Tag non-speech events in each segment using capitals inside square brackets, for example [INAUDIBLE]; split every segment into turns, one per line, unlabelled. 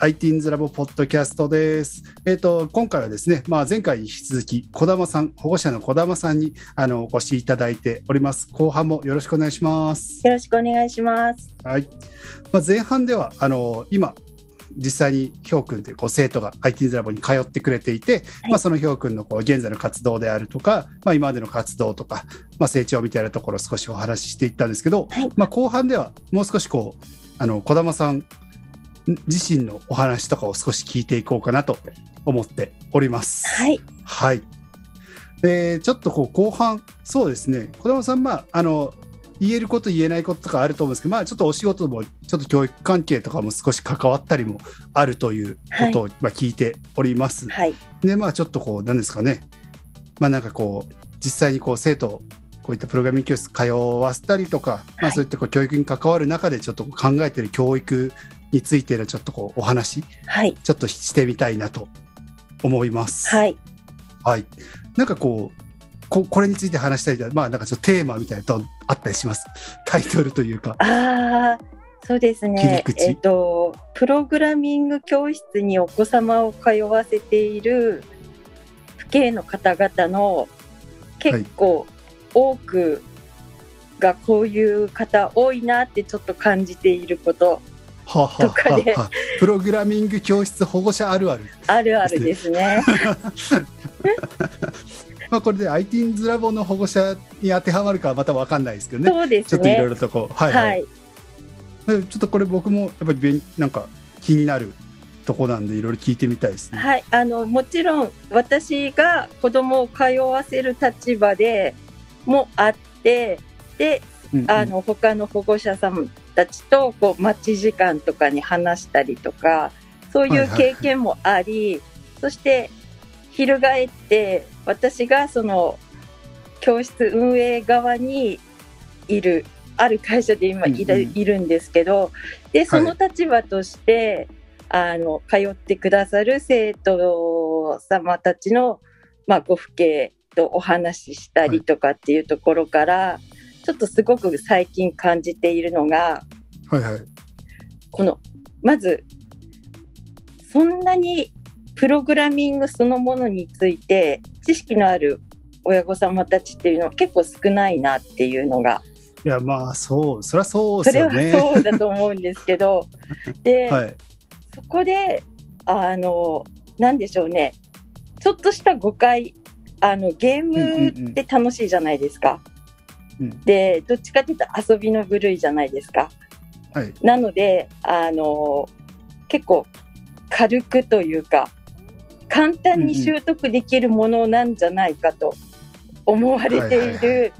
ITINS ラボポッドキャストです。えっ、と、今回はですね、まあ、前回に引き続き、小玉さん、保護者の小玉さんに、あの、お越しいただいております。後半もよろしくお願いします。
よろしくお願いします。
はい。まあ、前半では、あの、今、実際にひょうくんというこう生徒が ITINS ラボに通ってくれていて、
はい
まあ、そのひょうくんのこう現在の活動であるとか、まあ、今までの活動とか、まあ、成長みたいなところを少しお話ししていったんですけど、
はい
まあ、後半ではもう少しこうあの小玉さん自身のお話とかを少し聞いていこうかなと思っております。
はい。
はい。で、ちょっとこう後半、そうですね、小玉さん、まあ、あの、言えること言えないこととかあると思うんですけど、まあ、ちょっとお仕事も、ちょっと教育関係とかも少し関わったりもあるということを、まあ、聞いております。
はい。
で、まあ、ちょっとこう、なんですかね、まあ、なんかこう、実際にこう、生徒をこういったプログラミング教室通わせたりとか、まあ、
はい
そういったこう教育に関わる中で、ちょっと考えている教育についてのちょっとこう、お話、
はい。
ちょっとしてみたいなと思います。
はい。
はい。なんかこう、ここれについて話したいとまあなんかちょっとテーマみたいなのとあったりします。タイトルというか。
ああ、そうですね。えっ、と、プログラミング教室にお子様を通わせている父兄の方々の結構多くがこういう方多いなってちょっと感じていることとかで
はあはあプログラミング教室保護者あるある。
あるあるですね。[LAUGHS]
まあこれで ITINS ラボの保護者に当てはまるかはまたわかんないですけどね。
そうです
ちょっといろい
ね。
ろとこう、はいはい。
はい。
でちょっとこれ僕もやっぱり勉なんか気になるとこなんでいろいろ聞いてみたいですね。
はい、あのもちろん私が子供を通わせる立場でもあってで
うんうん
あの他の保護者さんたちとこう待ち時間とかに話したりとかそういう経験もあり、そして翻って私がその教室運営側にいるある会社で今いいるんですけどでその立場として、あの通ってくださる生徒様たちの、まあ、ご父兄とお話ししたりとかっていうところから、ちょっとすごく最近感じているのが
はいはい。
このまずそんなにプログラミングそのものについて知識のある親御様たちっていうのは結構少ないなっていうのが
いやまあそう、そりゃそうで
それは
すよね。
そうだと思うんですけど [LAUGHS] で、
はい。
そこであのなんでしょうねちょっとした誤解あのゲームって楽しいじゃないですか。
うん
でどっちかっていうと遊びの部類じゃないですか。
はい。
なのであの結構軽くというか簡単に習得できるものなんじゃないかと思われている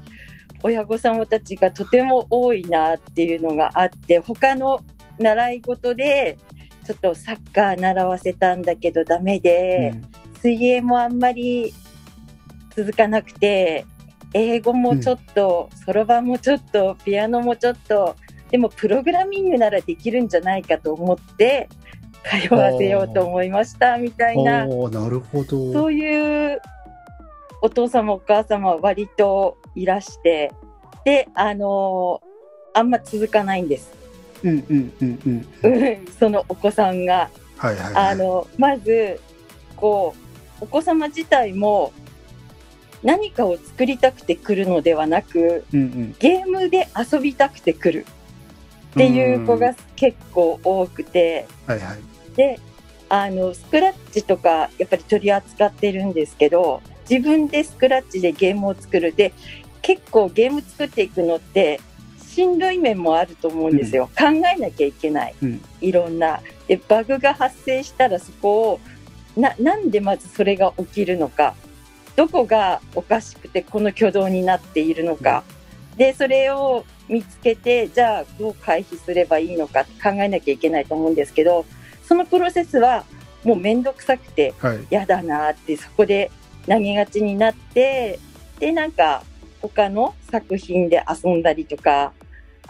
親御様たちがとても多いなっていうのがあって他の習い事でちょっとサッカー習わせたんだけどダメで、水泳もあんまり続かなくて英語もちょっとそろばんもちょっとピアノもちょっとでもプログラミングならできるんじゃないかと思って通わせようと思いましたみたいな
なるほど。
そういうお父様お母様は割といらしてであのあんま続かないんです
うんうんうんうん。
う [LAUGHS] んそのお子さんが。
はいはい、はい。
あのまずこうお子様自体も何かを作りたくて来るのではなく
うんうん、
ゲームで遊びたくて来るっていう子が結構多くて
はいはい。
であのスクラッチとかやっぱり取り扱ってるんですけど自分でスクラッチでゲームを作る。で結構ゲーム作っていくのってしんどい面もあると思うんですよ、考えなきゃいけない、
うん。
いろんな。でバグが発生したらそこをななんでまずそれが起きるのか。どこがおかしくてこの挙動になっているのか、でそれを見つけてじゃあどう回避すればいいのか考えなきゃいけないと思うんですけどそのプロセスはもう面倒くさくて
はい。
嫌だなってそこで投げがちになってでなんか他の作品で遊んだりとか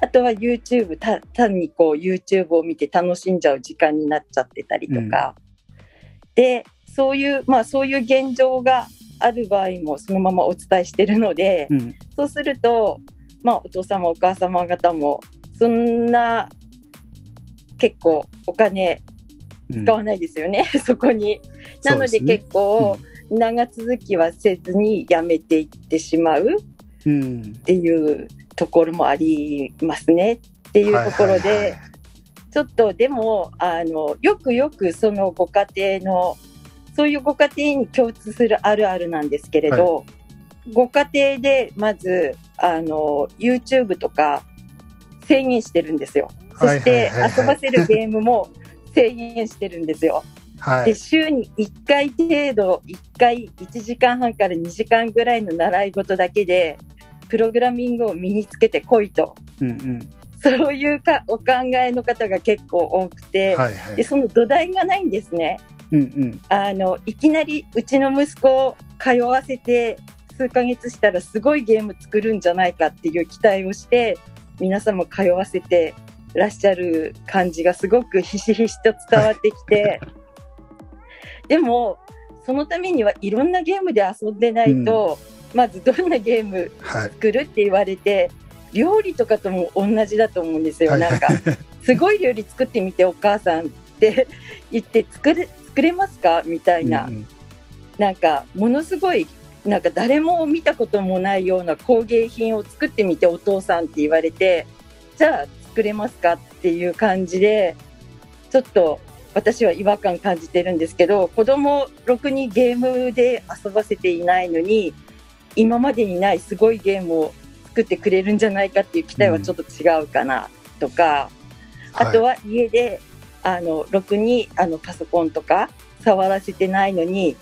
あとは YouTube た単にこう YouTube を見て楽しんじゃう時間になっちゃってたりとか、でそういうまあそういう現状がある場合もそのままお伝えしてるので、
うん。
そうするとまあお父様お母様方もそんな結構お金使わないですよね、うん、そこに。なので結構、長続きはせずにやめていってしまうっていうところもありますね。っていうところで、ちょっとでもあのよくよくそのご家庭のそういうご家庭に共通するあるあるなんですけれど、はい、ご家庭でまずあの YouTube とか制限してるんですよ。そして遊ばせるゲームも制限してるんですよ。はい、で週に1回程度、1回1時間半から2時間ぐらいの習い事だけで、プログラミングを身につけてこいと。うんうんそういうかお考えの方が結構多くて、はいはい、でその土台がないんですね。うんうん、あのいきなりうちの息子を通わせて数ヶ月したらすごいゲーム作るんじゃないかっていう期待をして皆さんも通わせてらっしゃる感じがすごくひしひしと伝わってきて [LAUGHS] でもそのためにはいろんなゲームで遊んでないと、うん、まずどんなゲーム作るって言われて、はい、料理とかとも同じだと思うんですよ、なんか [LAUGHS] すごい料理作ってみてお母さんって言って作れ作れますか？みたいな、うん、なんかものすごいなんか誰も見たこともないような工芸品を作ってみてお父さんって言われてじゃあ作れますかっていう感じでちょっと私は違和感感じてるんですけど子供ろくにゲームで遊ばせていないのに今までにないすごいゲームを作ってくれるんじゃないかっていう期待はちょっと違うかなとか、うん、あとは家で、はい、あのろくにあのパソコンとか触らせてないのに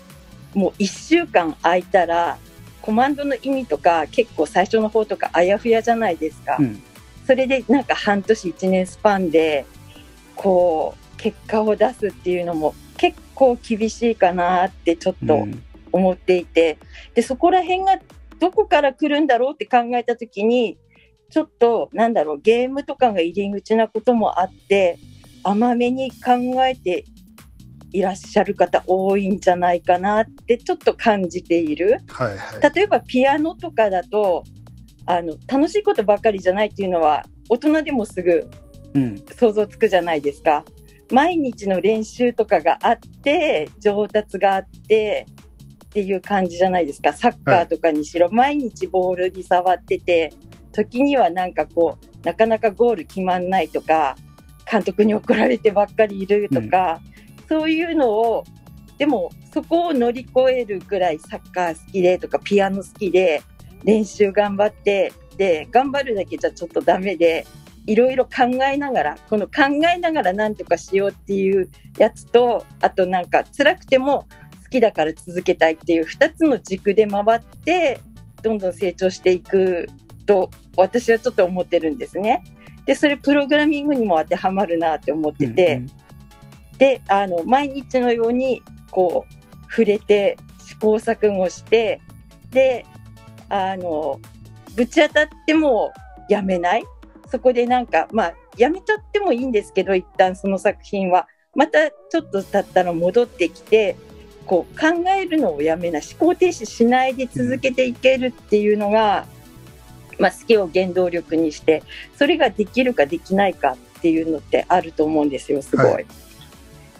もう1週間空いたらコマンドの意味とか結構最初の方とかあやふやじゃないですか。うん、それでなんか半年1年スパンでこう結果を出すっていうのも結構厳しいかなってちょっと思っていて、うん、でそこら辺がどこから来るんだろうって考えた時にちょっとなんだろうゲームとかが入り口なこともあって甘めに考えていらっしゃる方多いんじゃないかなってちょっと感じている。はいはい、例えばピアノとかだとあの楽しいことばかりじゃないっていうのは大人でもすぐ想像つくじゃないですか。うん、毎日の練習とかがあって上達があってっていう感じじゃないですか。サッカーとかにしろ、はい、毎日ボールに触ってて時にはなんかこうなかなかゴール決まんないとか監督に怒られてばっかりいるとか。うんそういうのをでもそこを乗り越えるぐらいサッカー好きでとかピアノ好きで練習頑張ってで頑張るだけじゃちょっとダメでいろいろ考えながらこの考えながら何とかしようっていうやつとあとなんか辛くても好きだから続けたいっていう2つの軸で回ってどんどん成長していくと私はちょっと思ってるんですね。でそれプログラミングにも当てはまるなって思ってて、うんうんであの毎日のようにこう触れて試行錯誤してであのぶち当たってもやめない。そこでなんかまあやめちゃってもいいんですけど一旦その作品は。またちょっと経ったら戻ってきてこう考えるのをやめない。思考停止しないで続けていけるっていうのが、まあ、好きを原動力にしてそれができるかできないかっていうのってあると思うんですよすごい。はい。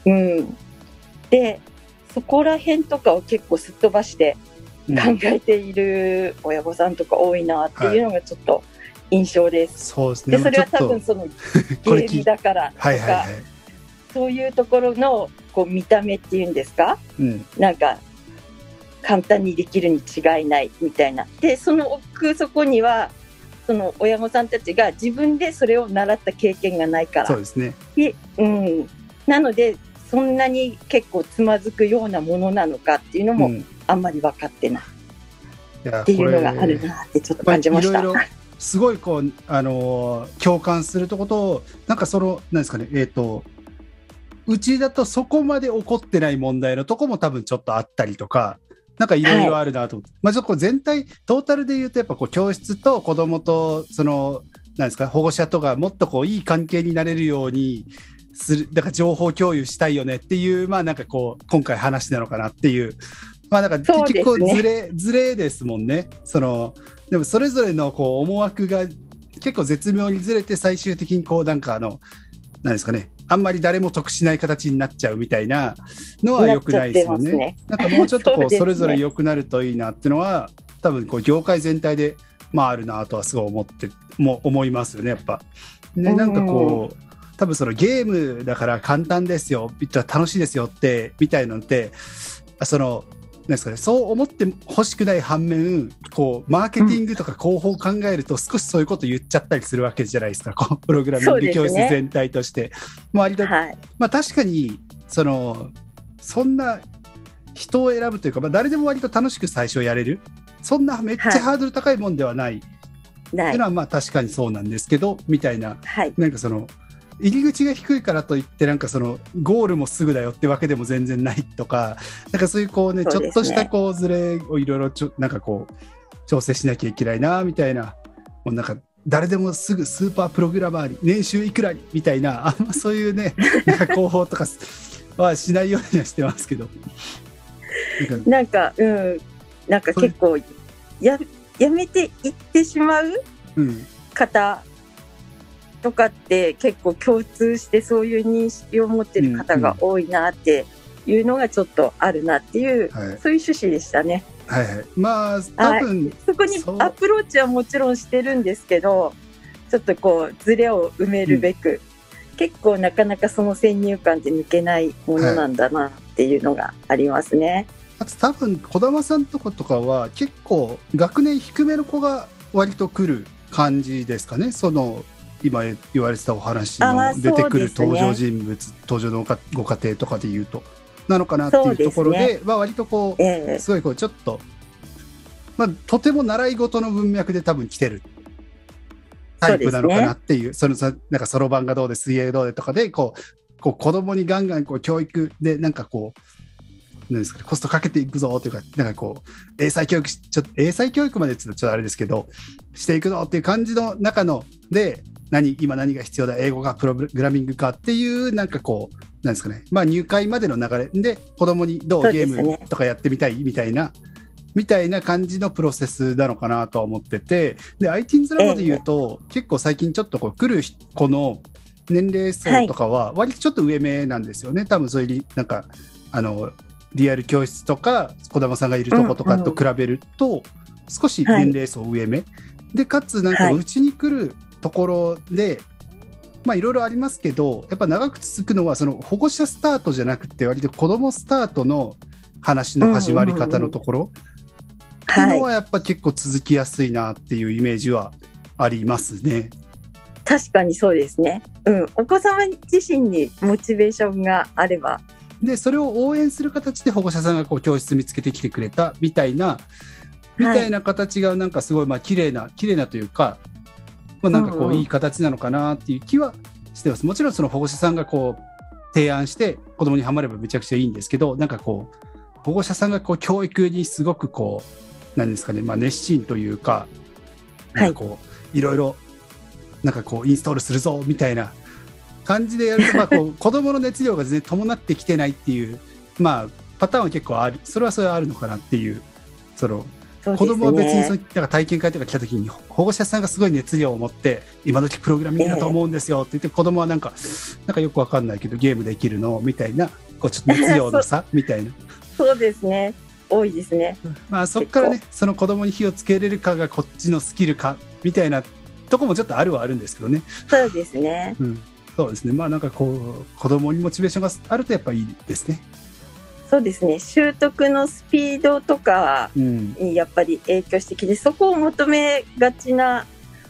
うん、でそこら辺とかを結構すっ飛ばして考えている親御さんとか多いなっていうのがちょっと印象です。
はい、そうですね。
でそれは多分その [LAUGHS] ゲームだからとかはいはい、はい、そういうところのこう見た目っていうんですか、うん、なんか簡単にできるに違いないみたいな。でその奥底にはその親御さんたちが自分でそれを習った経験がないから。
そうですね。
でうん、なのでそんなに結構つまずくようなものなのかっていうのもあんまり分かってない、っていうのがあるなってちょっと感じました。
すごいこう、あのー、共感するとことなんかそのなんですかねえっ、ー、とうちだとそこまで起こってない問題のとこも多分ちょっとあったりとかなんかいろいろあるなと思って、はい、まあちょっと全体トータルで言うとやっぱこう教室と子どもとそのなんですか保護者とかもっとこういい関係になれるようにするだから情報共有したいよねっていうまあなんかこう今回話なのかなっていう。まあなんか結局ずれ、ずれですもんね。そのでもそれぞれのこう思惑が結構絶妙にずれて最終的にこうなんかあのなんですかね。あんまり誰も得しない形になっちゃうみたいなのは良くないですよね。
ね。
なんかもうちょっとこう
そ
れぞれ良くなるといいなっていうのは多分こう業界全体でまああるなとはすごい思っても思いますよねやっぱ。で
うん
なんかこう多分そのゲームだから簡単ですよ楽しいですよってみたいのってあそのなんですかね、そう思ってほしくない反面こうマーケティングとか広報を考えると少しそういうこと言っちゃったりするわけじゃないですかこう [LAUGHS] プログラミング教室全体として。まあ割と
はい。
まあ確かにそのそんな人を選ぶというか、まあ、誰でも割と楽しく最初やれるそんなめっちゃ
はい
ハードル高いもんではないって
ないいう
の。はまあ確かにそうなんですけどみたいな
はい。
なんかその入り口が低いからといってなんかそのゴールもすぐだよってわけでも全然ないとかなんかそういうこうねちょっとしたこうずれをいろいろちょなんかこう調整しなきゃいけないなみたいなもうなんか誰でもすぐスーパープログラマーに年収いくらにみたいなあんまそういうねなんか広報とかはしないようにはしてますけど。なんか
なんか、うん。なんか結構、や、やめていってしまう
うん。
方とかって結構共通してそういう認識を持ってる方が多いなっていうのがちょっとあるなっていう、
はい。
そういう趣旨でしたね。
はいはい。まあ多分
そこにアプローチはもちろんしてるんですけど、ちょっとこうズレを埋めるべく、結構なかなかその先入観って抜けないものなんだなっていうのがありますね。
あと多分児玉さんとことかは結構学年低めの子が割と来る感じですかね。その今言われてたお話の出てくる登場人物、登場のごご家庭とかで言うとなのかなっていうところでまあ、割とこ
ええ。
うすごいこうちょっと、まあ、とても習い事の文脈で多分来てるタイプなのかなっていうそのさなんかそろばんがどうで水泳どうでとかでこうこう子供にガンガンこう教育でなんかこうなんですかね、コストかけていくぞというか、なんかこう、英才教育し、ちょっと英才教育までちょっとあれですけど、していくぞっていう感じの中ので、何、今何が必要だ、英語かプログラミングかっていう、なんかこう、なんですかね、まあ入会までの流れ。で、子供にどうゲームとかやってみたいみたいな、みたいな感じのプロセスなのかなとは思ってて、で、IT's ラボで言うと、結構最近ちょっとこう来る子の年齢層とかは、割とちょっと上目なんですよね。多分それになんか、あの、リアル教室とか、児玉さんがいるとことかと比べると、少し年齢層上目。で、かつなんか、
はい。う
ちに来るところで、まあいろいろありますけど、やっぱ長く続くのは、その保護者スタートじゃなくて、割と子供スタートの話の始まり方のところっていう
はい。
のはやっぱ結構続きやすいなっていうイメージはありますね。
確かにそうですね。うん。お子様自身にモチベーションがあれば。
で、それを応援する形で保護者さんがこう教室見つけてきてくれたみたいな、みたいな形がなんかすごいまあ綺麗な、綺麗なというか、まあなんかこ
う
いい形なのかなっていう気はしてます。もちろんその保護者さんがこう提案して子供にはまればめちゃくちゃいいんですけど、なんかこう、保護者さんがこう教育にすごくこう、なんですかね、まあ熱心というか、なんかこう、いろいろ、なんかこうインストールするぞみたいな感じでやると、まあこう [LAUGHS] 子供の熱量が全然伴ってきてないっていう、まあパターンは結構ある、それはそれはあるのかなっていう、その
ね。
子供は別にそうなんか体験会とか来た時に保護者さんがすごい熱量を持って今時プログラミングだと思うんですよって言って子供はなんかなんかよくわかんないけどゲームできるのみたいなこうちょっと熱量の差 [LAUGHS] みたいな
そうですね。多いですね。
まあそこからねその子供に火をつけれるかがこっちのスキルかみたいなとこもちょっとあるはあるんですけどね、
そうですね。
うん、そうですねまあなんかこう子供にモチベーションがあるとやっぱいいですね、
そうですね。習得のスピードとか
うん
にやっぱり影響してきて、そこを求めがちな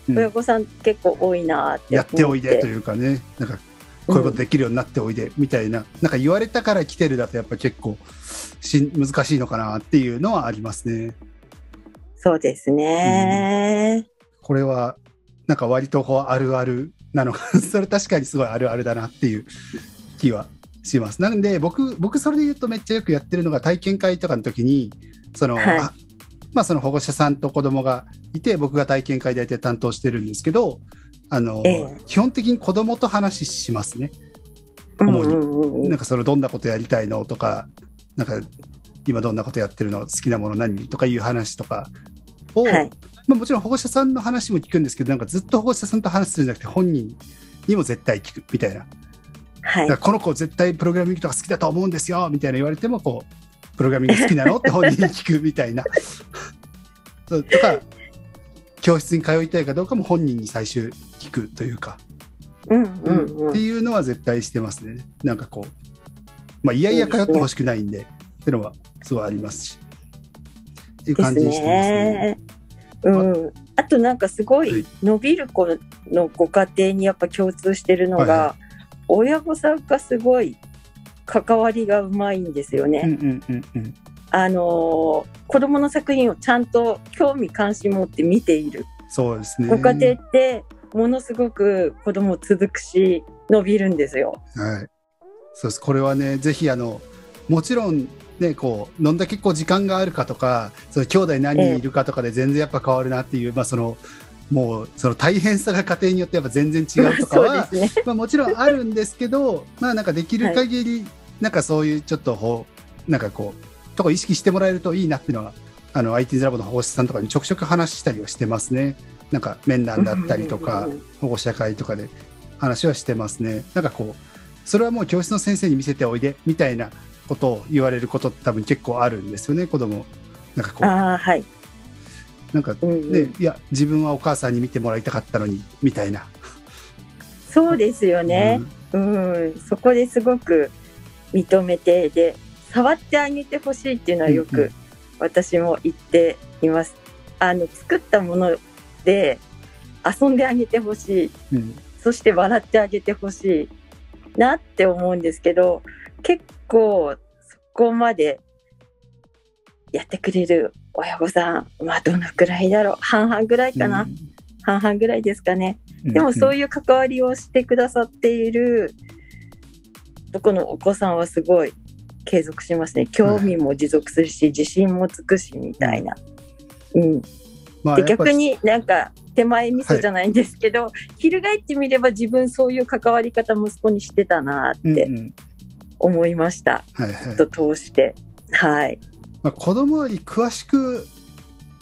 うん
親御さん結構多いなって思
やっておいでというかねなんかこういうことできるようになっておいでみたいな、なんか言われたから来てるだとやっぱ結構し難しいのかなっていうのはありますね。
そうですね。
これはなんか割とこうあるあるなのかそれ確かにすごいあるあるだなっていう気はします。なんで僕僕それで言うとめっちゃよくやってるのが体験会とかの時にその、
はい。
あまあその保護者さんと子供がいて僕が体験会で大体担当してるんですけどあの、
ええ。
基本的に子供と話しますね。
うん
主に
うんうん。
なんかそのどんなことやりたいのとか、なんか今どんなことやってるの好きなもの何とかいう話とかを、
はい。
まあ、もちろん保護者さんの話も聞くんですけど、なんかずっと保護者さんと話するんじゃなくて本人にも絶対聞くみたいな
はい
この子絶対プログラミングとか好きだと思うんですよみたいな言われてもこうプログラミング好きなの？って本人に聞くみたいな [LAUGHS] そうとか教室に通いたいかどうかも本人に最終聞くというか、
うんうんうん。
っていうのは絶対してますねなんかこうまあいやいや通ってほしくないんでっていうのはすごいありますしっていう感じにしてますね。
ね。うん。あとなんかすご
はい
い伸びる子のご家庭にやっぱ共通してるの
はい
が、親御さんがすごい関わりがうまいんですよね。
うんうんうんうん
あのー子供の作品をちゃんと興味関心持って見ている
そうですね。
ご家庭ってものすごく子供続くし伸びるんですよ。
はい。そうです。これはね、ぜひあの、もちろんね、こう、どんだけこう時間があるかとか、その兄弟何人いるかとかで全然やっぱ変わるなっていう、まあその、もうその大変さが家庭によってやっぱ全然違うとかは、
ね。
まあもちろんあるんですけど、まあなんかできる限り、なんかそういうちょっとほう、なんかこう、とこ意識してもらえるといいなっていうのは、あの IT ラボの保護者さんとかにちょくちょく話したりはしてますね。なんか面談だったりとか保護者会とかで話はしてますね。なんかこう、それはもう教室の先生に見せておいでみたいなことを言われることって多分結構あるんですよね、子供。なんかこう、
ああはい。
なんか
うんうん
ね、いや、自分はお母さんに見てもらいたかったのに、みたいな。
そうですよね。うん、そこですごく認めてで触ってあげてほしいっていうのはよ
うんうん
く私も言っています。あの作ったもので遊んであげてほしい
うん。うん
そして笑ってあげてほしいなって思うんですけど結構そこまでやってくれる親御さんまあどのくらいだろう？半々ぐらいかな、半々ぐらいですかね。
うん。
でもそう
い
いう関わりをしてくださっているとこのお子さんはすごい継続しますね。興味も持続するし、自信もつくしみたいな。うん、
まあ、
で逆になんか手前味噌じゃないんですけど、翻ってみれば自分そういう関わり方息子にしてたなって
うんうん
思いました。
はいはい。
と通して。はい。
まあ、子供に詳しく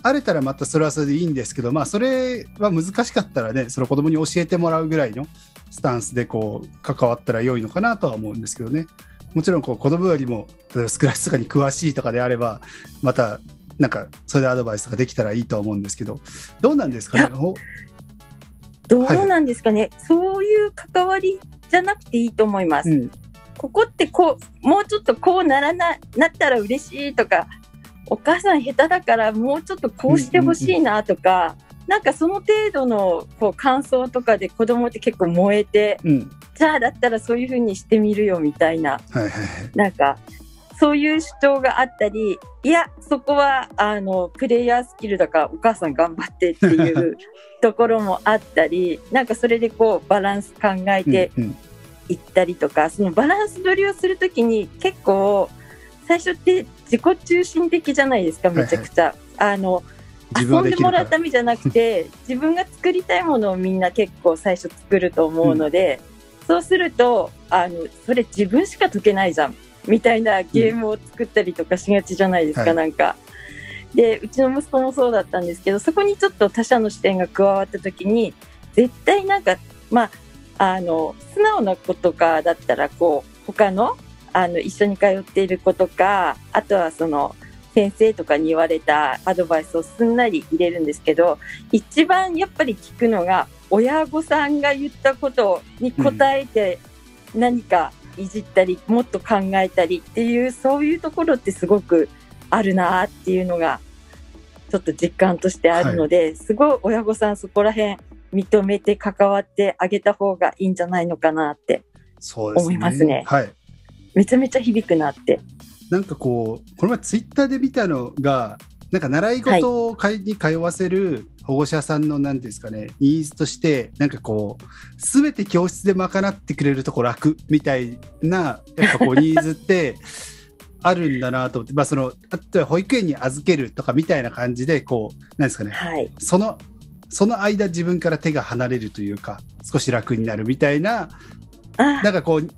あれたらまたそれはそれでいいんですけど、まあ、それは難しかったらねその子供に教えてもらうぐらいのスタンスでこう関わったら良いのかなとは思うんですけどね。もちろんこう子供よりも例えばスクラッチとかに詳しいとかであればまたなんかそれでアドバイスとかできたらいいとは思うんですけど。どうなんですかね？ほ
どうなんですかね、そういう関わりじゃなくていいと思います。
うん
ここってこうもうちょっとこうならななったら嬉しいとかお母さん下手だからもうちょっとこうしてほしいなとか、なんかその程度のこう感想とかで子供って結構燃えて
うん。
じゃあだったらそういう風にしてみるよみたいな
はいはいはい。
なんかそういう主張があったりいやそこはあのプレイヤースキルだからお母さん頑張ってっていうところもあったりなんかそれでこうバランス考えて
うんうん
行ったりとかそのバランス取りをするときに結構最初って自己中心的じゃないですかめちゃくちゃ。あの
自分は
遊んでもらうためじゃなくて [LAUGHS] 自分が作りたいものをみんな結構最初作ると思うので、そうするとあのそれ自分しか解けないじゃんみたいなゲームを作ったりとかしがちじゃないですか、
はい
なんか。でうちの息子もそうだったんですけどそこにちょっと他者の視点が加わった時に絶対なんかまああの素直な子とかだったらこう他のあの一緒に通っている子とかあとはその先生とかに言われたアドバイスをすんなり入れるんですけど一番やっぱり聞くのが親御さんが言ったことに答えて何かいじったり、もっと考えたりっていうそういうところってすごくあるなっていうのがちょっと実感としてあるので、すごい親御さんそこら辺認めて関わってあげた方がいいんじゃないのかなって
そうですね
思いますね
はい
めちゃめちゃ響くなって。
なんかこう、この前ツイッターで見たのが、なんか習い事を会に通わせる保護者さんの何ですかね、ニーズとして、なんかこう、すべて教室で賄ってくれるとこ楽みたいな、やっぱこう、ニーズって [LAUGHS] あるんだなと思って、まあその、あとは保育園に預けるとかみたいな感じで、こう、なんですかね、
はい。
その、その間自分から手が離れるというか、少し楽になるみたいな、
あ。
なんかこう、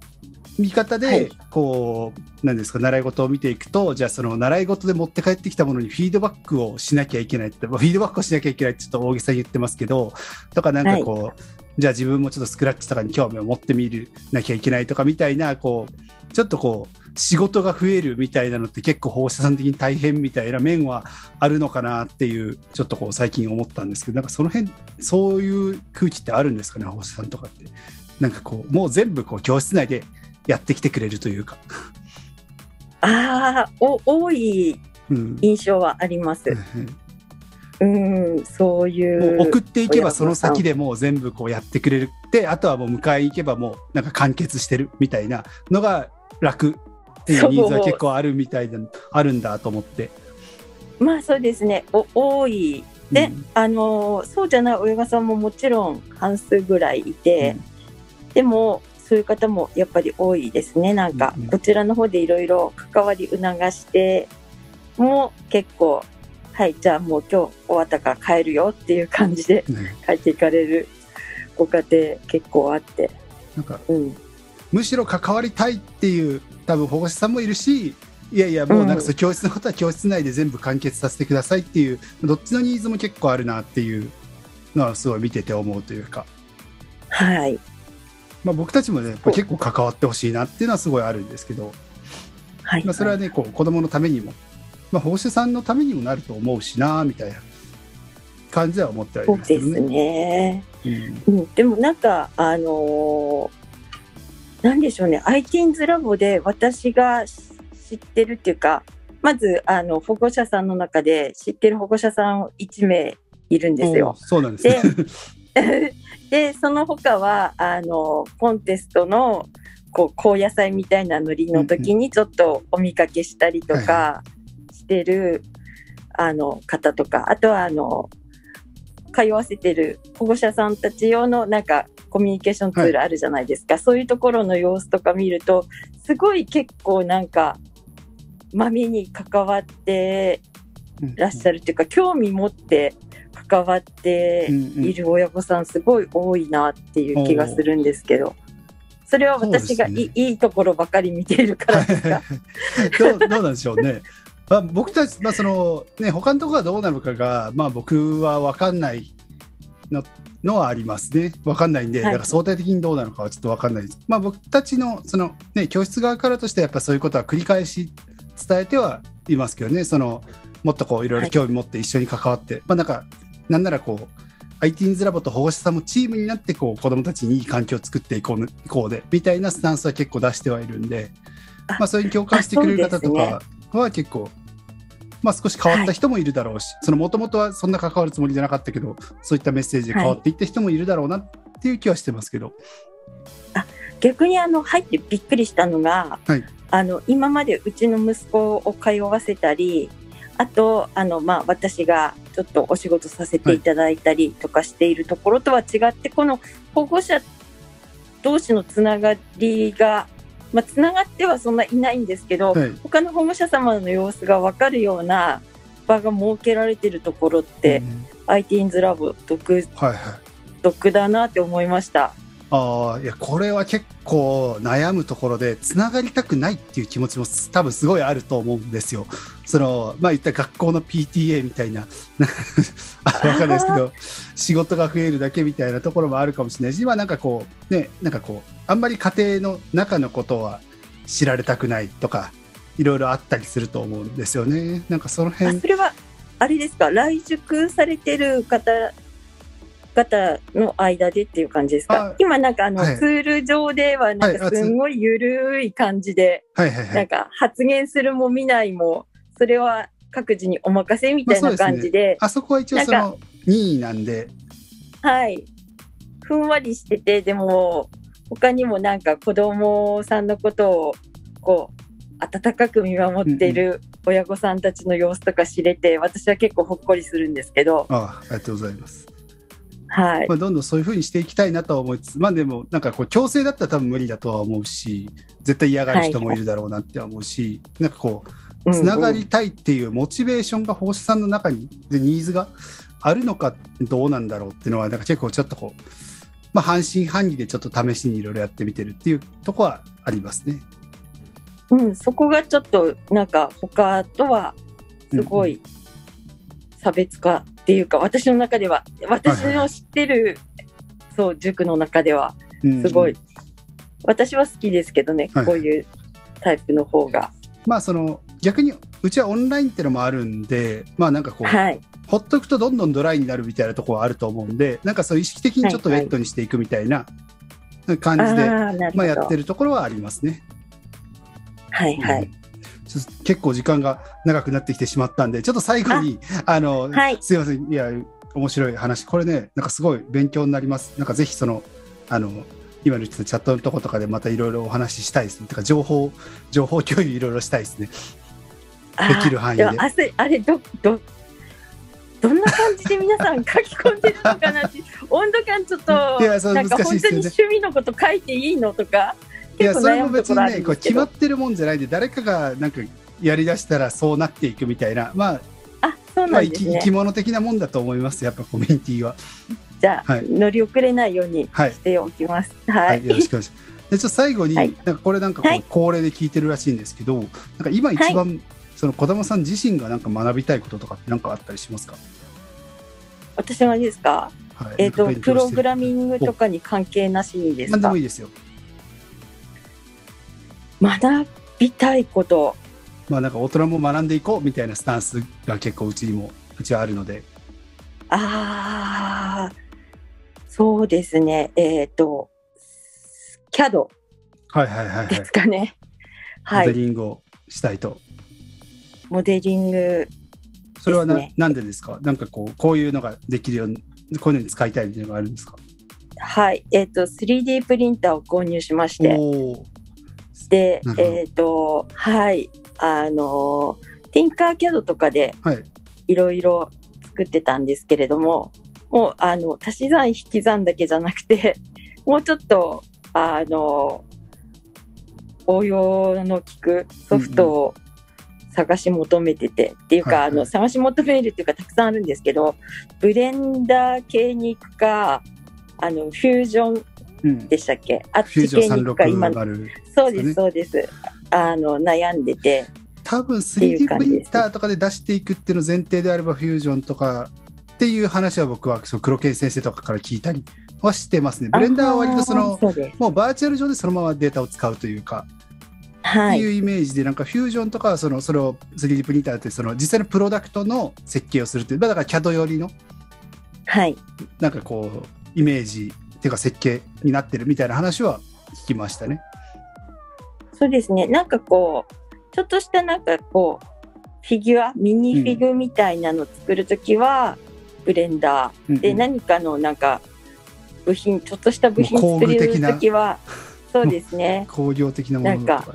見方で、
はい。
こう、なんですか、習い事を見ていくと、じゃあその習い事で持って帰ってきたものにフィードバックをしなきゃいけないって、まあフィードバックをしなきゃいけないってちょっと大げさに言ってますけど、とかなんかこう、じゃあ自分もちょっとスクラッチとかに興味を持ってみるなきゃいけないとかみたいな、こう、ちょっとこう、仕事が増えるみたいなのって結構放射さん的に大変みたいな面はあるのかなっていう、ちょっとこう最近思ったんですけど、なんかその辺、そういう空気ってあるんですかね、放射さんとかって。なんかこう、もう全部こう教室内でやってきてくれるというか。
ああ、お多い
うん。
印象はあります。うん、そういう。
送っていけばその先
で。
でもう全部こうやってくれるってあとはもう迎え行けばもうなんか完結してるみたいなのが楽っていうニーズは結構あるみたいなあるんだと思って。
まあそうですね。お多い。で、
うん
あのーそうじゃない親御さんももちろん半数ぐらいいて、でもそういう方もやっぱり多いですね。なんか、
うんうん
こちらの方でいろいろ関わり促しても結構はいじゃあもう今日終わったから帰るよっていう感じで
ね
帰っていかれるご家庭結構あって、
なんか
うん、
むしろ関わりたいっていう多分保護者さんもいるしいやいやもうなんかそう教室のことは教室内で全部完結させてくださいっていうどっちのニーズも結構あるなっていうのはすごい見てて思うというか、
はい。
まあ、僕たちもね結構関わってほしいなっていうのはすごいあるんですけど。
はい、
まあ、それはね、こう子供のためにも、まあ、保護者さんのためにもなると思うしな、みたいな。感じは思ってはい
そう
ますけ
です
どね。
ね。
うん。
うん、でもなんかあのーなんでしょうね iTeens ラボで私が知ってるっていうかまずあの保護者さんの中で知ってる保護者さん1名いるんです
お
よ。
そうなんですね。
で [LAUGHS] その他はあのコンテストのこう高野菜みたいなノリの時にちょっとお見かけしたりと
はい
かしてる、あの方とかあとはあの通わせてる保護者さんたち用のなんかコミュニケーションツールあるじゃないですか、そういうところの様子とか見るとすごい結構なんかまめに関わってらっしゃるっていうか興味持って関わって
うんうん。
いる親御さんすごい多いなっていう気がするんですけど。それは私がいい,、
そうです [LAUGHS]
いいところばかり見ているからですか？[LAUGHS]
どうなんでしょうね。まあ、僕たち、まあそのね、他のところがどうなのかが、まあ、僕は分かんないののはありますね。分かんないんで、
はい。
だから相対的にどうなのかはちょっと分かんないです。まあ、僕たちのその、ね、教室側からとしてはやっぱそういうことは繰り返し伝えてはいますけどね、そのもっとこうい。ろいろ興味持って一緒に関わって、まあなんか、なんならこう、IT's ラボと保護者さんもチームになってこう子どもたちにいい環境を作っていこういこうでみたいなスタンスは結構出してはいるんで、
あ
まあ、それに共感してくれる方と
あ
かは結構、まあ、少し変わった人もいるだろうし、そのもともとはそんな関わるつもりじゃなかったけどそういったメッセージで変わっていった人もいるだろうなっていう気はしてますけど、
逆にあの入ってびっくりしたのが、
はい。
あの今までうちの息子を通わせたりあとあの、まあ、私がちょっとお仕事させていただいたりとかしているところとは違って、この保護者同士のつながりが、まあ、つながってはそんないないんですけど、
はい。
他の保護者様の様子が分かるような場が設けられているところって、
うん。
IT's ラボ独
はいはい。
独だなって思いました。
ああいやこれは結構悩むところでつながりたくないっていう気持ちも多分すごいあると思うんですよ。そのまあ言った学校の PTA みたいな [LAUGHS] あわかんないですけど仕事が増えるだけみたいなところもあるかもしれないし今なんかこうねなんかこうあんまり家庭の中のことは知られたくないとかいろいろあったりすると思うんですよね。なんかその辺
それはあれですか？来塾されてる方方の間でっていう感じですか？
あ
今なんかあの、
はい。
ツール上ではなんかすごいゆるい感じで、
はいはいはい。
なんか発言するも見ないもそれは各自にお任せみたいな
まあそうですね。
感じで,、
あそこは一応その任意なんで。
はい。ふんわりしててでも他にもなんか子供さんのことをこう温かく見守っている親御さんたちの様子とか知れて私は結構ほっこりするんですけど、
ああありがとうございます。
はい、
まあ、どんどんそういうふうにしていきたいなとは思いつつ、まあでも、なんかこう、強制だったら多分無理だとは思うし、絶対嫌がる人もいるだろうなって思うし、なんかこう、つながりたいっていうモチベーションが保護者さんの中に、で、ニーズがあるのかどうなんだろうっていうのは、なんか結構ちょっとこう、まあ、半信半疑でちょっと試しにいろいろやってみてるっていうとこはありますね。
うん、そこがちょっとなんか他とはすごい差別化っていうか、私の中では私の知ってる、そう塾の中では
うん
すごい、私は好きですけどね、
はい
こういうタイプの方が。
まあその逆にうちはオンラインってのもあるんでまあなんかこう、
はい。
ほっとくとどんどんドライになるみたいなところはあると思うんでなんかそう意識的にちょっとウ
はいはい
ェットにしていくみたいな感じで、
ああなるほど、
まあ、やってるところはありますね。
はいはい、
うん結構時間が長くなってきてしまったんでちょっと最後にあの、
はい。
すいません。いや面白い話。これねなんかすごい勉強になります。なんかぜひそのあの今のチャットのとことかでまたいろいろお話ししたいですね。てか情報情報共有いろいろしたいですね。
あ
できる範囲で。
もあれどどどんな感じで皆さん書き込んでるのかなって温度感ちょっと
いやそう
なんか本当に趣味のこと書いていいのとか
いやそれも別にねこれ
んですけど。
決まってるもんじゃないんで誰かがなんかやりだしたらそうなっていくみたいな。まあ
あそう
まあ生き
なんですね。
生き物的なもんだと思いますやっぱコミュニティは。
じゃあ、
はい。
乗り遅れないように
はい。
しておきます。は、
はいい、よろしくお願いします。でちょっと最後に、
はい。
なんかこれなんかこう、
はい。
恒例で聞いてるらしいんですけど、なんか今一番、その児玉さん自身がなんか学びたいこととかってなんかあったりしますか？
私はですか？
はい。
えっ、と
なんか勉強して。る
プログラミングとかに関係なしにです
なんで
か
もいいですよ。
学びたいこと
まあなんか大人も学んでいこうみたいなスタンスが結構うちにもうちはあるので、
ああそうですねえっ、と CAD
はいはいはいはい。
ですかね、
モデ
はい
リングをしたいと。
モデリング
それはな,、なんでですか？なんかこうこういうのができるようにこういうのに使いたいみたいなのがあるんですか？
はいえっ、と 3D プリンターを購入しまして
おお。
でえっ、とはいあのティンカーキャドとかで
はい。
いろいろ作ってたんですけれどももうあの足し算引き算だけじゃなくて [LAUGHS] もうちょっとあの応用の効くソフトを探し求めてて、っていうか、
はいはい
あの探し求めるっていうかたくさんあるんですけどブレンダー系に行くかあのフュージョン
うん。
でしたっけ？あっ
フュージョン
ち系に行くか今
360。
そうですそうです。あの悩んでて。
多分
いう
3D プリンターとかで出していくっていうの前提であればフュージョンとかっていう話は僕はその黒犬先生とかから聞いたりはしてますね。ブレンダーは割とそのもうバーチャル上でそのままデータを使うというか、
はい。
っていうイメージでなんかフュージョンとかはそのそれを 3D プリンターってその実際のプロダクトの設計をするっていうまあだから CAD 寄りの
はい。
なんかこうイメージっていうか設計になってるみたいな話は聞きましたね。
そうですね。なんかこう、ちょっとしたなんかこう、フィギュア、ミニフィグみたいなの作るときは、ブレンダー。で、
うんうん
何かのなんか、部品、ちょっとした部品作る
具的な
ときは、[LAUGHS] そうですね。
工業的なものと
なん
か。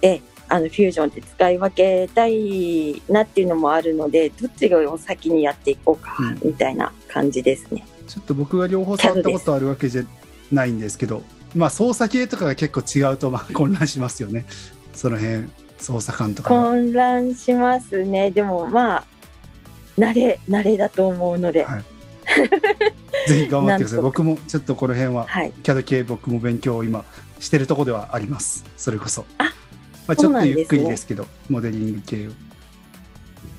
で、あの、フュージョンって使い分けたいなっていうのもあるので、どっちを先にやっていこうか
うん、
みたいな感じですね。
ちょっと僕が両方触ったことあるわけじゃないんですけど、まあ操作系とかが結構違うと [LAUGHS] まあ混乱しますよね。その辺操作感とかが。
混乱しますね。でもまあ、慣れ、慣れだと思うので、
はい [LAUGHS] ぜひ頑張ってください。[LAUGHS] 僕もちょっとこの辺は
はい。
CAD 系僕も勉強を今してるとこではあります。それこそ。
あ
まあ、ちょっとゆっくりですけど、モデリング系を。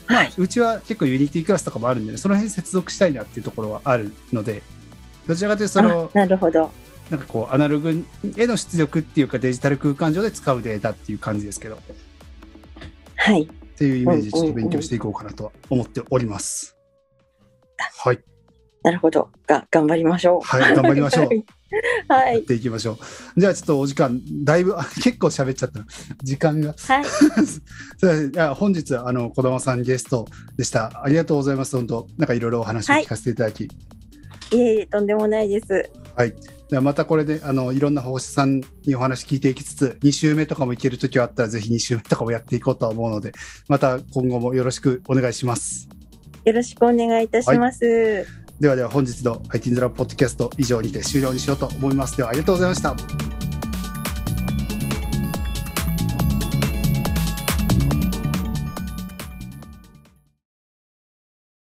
まあ、うちは結構ユニティクラスとかもあるんで、ね、その辺接続したいなっていうところはあるので、どちらかというとその
あ、なるほど。
なんかこう、アナログへの出力っていうかデジタル空間上で使うデータっていう感じですけど、っ
はい。
ていうイメージでちょっと勉強していこうかなとは思っております。はい。
なるほど。が、頑張りましょう。
はい、頑張りましょう。[LAUGHS]
はい。
やっていきましょう。じゃあちょっとお時間、だいぶ、あ結構喋っちゃった。時間が。
はい。[LAUGHS]
そういや本日、あの、児玉さんゲストでした。ありがとうございます。本当なんかいろいろお話を聞かせていただき。
いえいえ、とんでもないです。
はい。ではまたこれで、あの、いろんな保護者さんにお話聞いていきつつ、2週目とかも行けるときはあったら、ぜひ2週目とかもやっていこうとは思うので、また今後もよろしくお願いします。
よろしくお願いいたします。
ではでは本日の IT ズラポッドキャスト以上にて終了にしようと思います。ではありがとうございました。